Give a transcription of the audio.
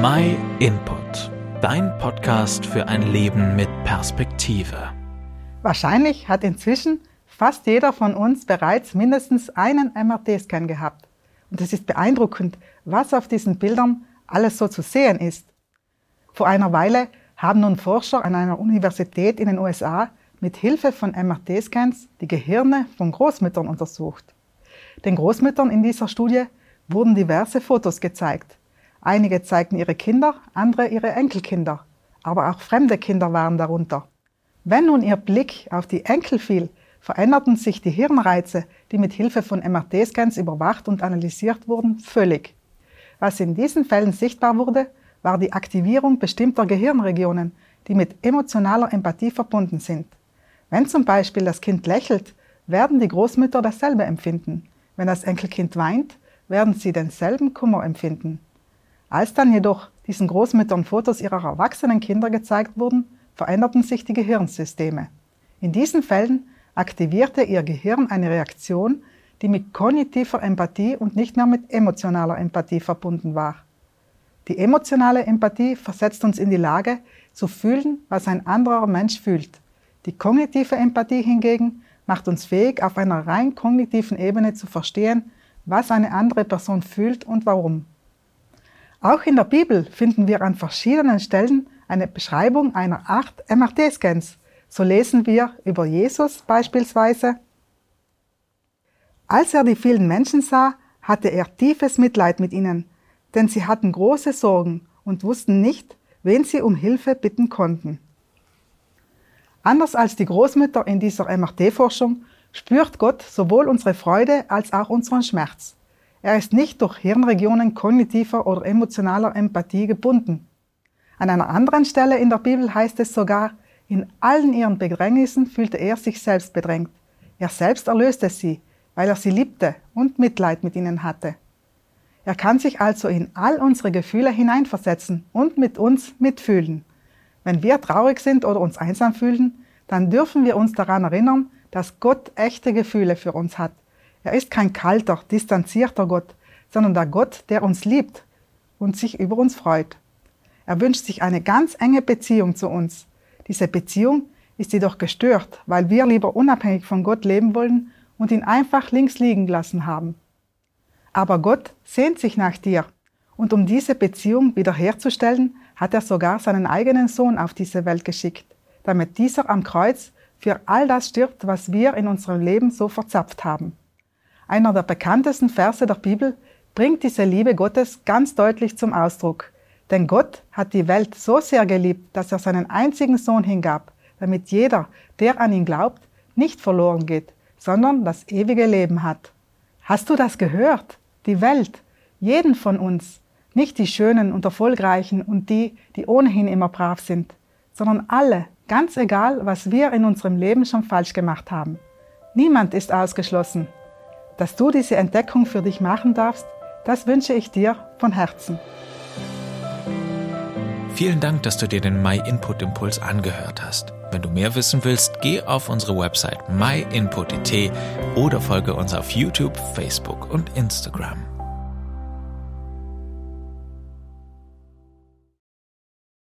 My Input, dein Podcast für ein Leben mit Perspektive. Wahrscheinlich hat inzwischen fast jeder von uns bereits mindestens einen MRT-Scan gehabt. Und es ist beeindruckend, was auf diesen Bildern alles so zu sehen ist. Vor einer Weile haben nun Forscher an einer Universität in den USA mit Hilfe von MRT-Scans die Gehirne von Großmüttern untersucht. Den Großmüttern in dieser Studie wurden diverse Fotos gezeigt. Einige zeigten ihre Kinder, andere ihre Enkelkinder. Aber auch fremde Kinder waren darunter. Wenn nun ihr Blick auf die Enkel fiel, veränderten sich die Hirnreize, die mit Hilfe von MRT-Scans überwacht und analysiert wurden, völlig. Was in diesen Fällen sichtbar wurde, war die Aktivierung bestimmter Gehirnregionen, die mit emotionaler Empathie verbunden sind. Wenn zum Beispiel das Kind lächelt, werden die Großmütter dasselbe empfinden. Wenn das Enkelkind weint, werden sie denselben Kummer empfinden. Als dann jedoch diesen Großmüttern Fotos ihrer erwachsenen Kinder gezeigt wurden, veränderten sich die Gehirnsysteme. In diesen Fällen aktivierte ihr Gehirn eine Reaktion, die mit kognitiver Empathie und nicht mehr mit emotionaler Empathie verbunden war. Die emotionale Empathie versetzt uns in die Lage, zu fühlen, was ein anderer Mensch fühlt. Die kognitive Empathie hingegen macht uns fähig, auf einer rein kognitiven Ebene zu verstehen, was eine andere Person fühlt und warum. Auch in der Bibel finden wir an verschiedenen Stellen eine Beschreibung einer Art MRT-Scans. So lesen wir über Jesus beispielsweise. Als er die vielen Menschen sah, hatte er tiefes Mitleid mit ihnen, denn sie hatten große Sorgen und wussten nicht, wen sie um Hilfe bitten konnten. Anders als die Großmütter in dieser MRT-Forschung spürt Gott sowohl unsere Freude als auch unseren Schmerz. Er ist nicht durch Hirnregionen kognitiver oder emotionaler Empathie gebunden. An einer anderen Stelle in der Bibel heißt es sogar, in allen ihren Bedrängnissen fühlte er sich selbst bedrängt. Er selbst erlöste sie, weil er sie liebte und Mitleid mit ihnen hatte. Er kann sich also in all unsere Gefühle hineinversetzen und mit uns mitfühlen. Wenn wir traurig sind oder uns einsam fühlen, dann dürfen wir uns daran erinnern, dass Gott echte Gefühle für uns hat. Er ist kein kalter, distanzierter Gott, sondern der Gott, der uns liebt und sich über uns freut. Er wünscht sich eine ganz enge Beziehung zu uns. Diese Beziehung ist jedoch gestört, weil wir lieber unabhängig von Gott leben wollen und ihn einfach links liegen lassen haben. Aber Gott sehnt sich nach dir und um diese Beziehung wiederherzustellen, hat er sogar seinen eigenen Sohn auf diese Welt geschickt, damit dieser am Kreuz für all das stirbt, was wir in unserem Leben so verzapft haben. Einer der bekanntesten Verse der Bibel bringt diese Liebe Gottes ganz deutlich zum Ausdruck. Denn Gott hat die Welt so sehr geliebt, dass er seinen einzigen Sohn hingab, damit jeder, der an ihn glaubt, nicht verloren geht, sondern das ewige Leben hat. Hast du das gehört? Die Welt, jeden von uns, nicht die Schönen und Erfolgreichen und die, die ohnehin immer brav sind, sondern alle, Ganz egal, was wir in unserem Leben schon falsch gemacht haben. Niemand ist ausgeschlossen. Dass du diese Entdeckung für dich machen darfst, das wünsche ich dir von Herzen. Vielen Dank, dass du dir den My Input Impuls angehört hast. Wenn du mehr wissen willst, geh auf unsere Website myinput.it oder folge uns auf YouTube, Facebook und Instagram.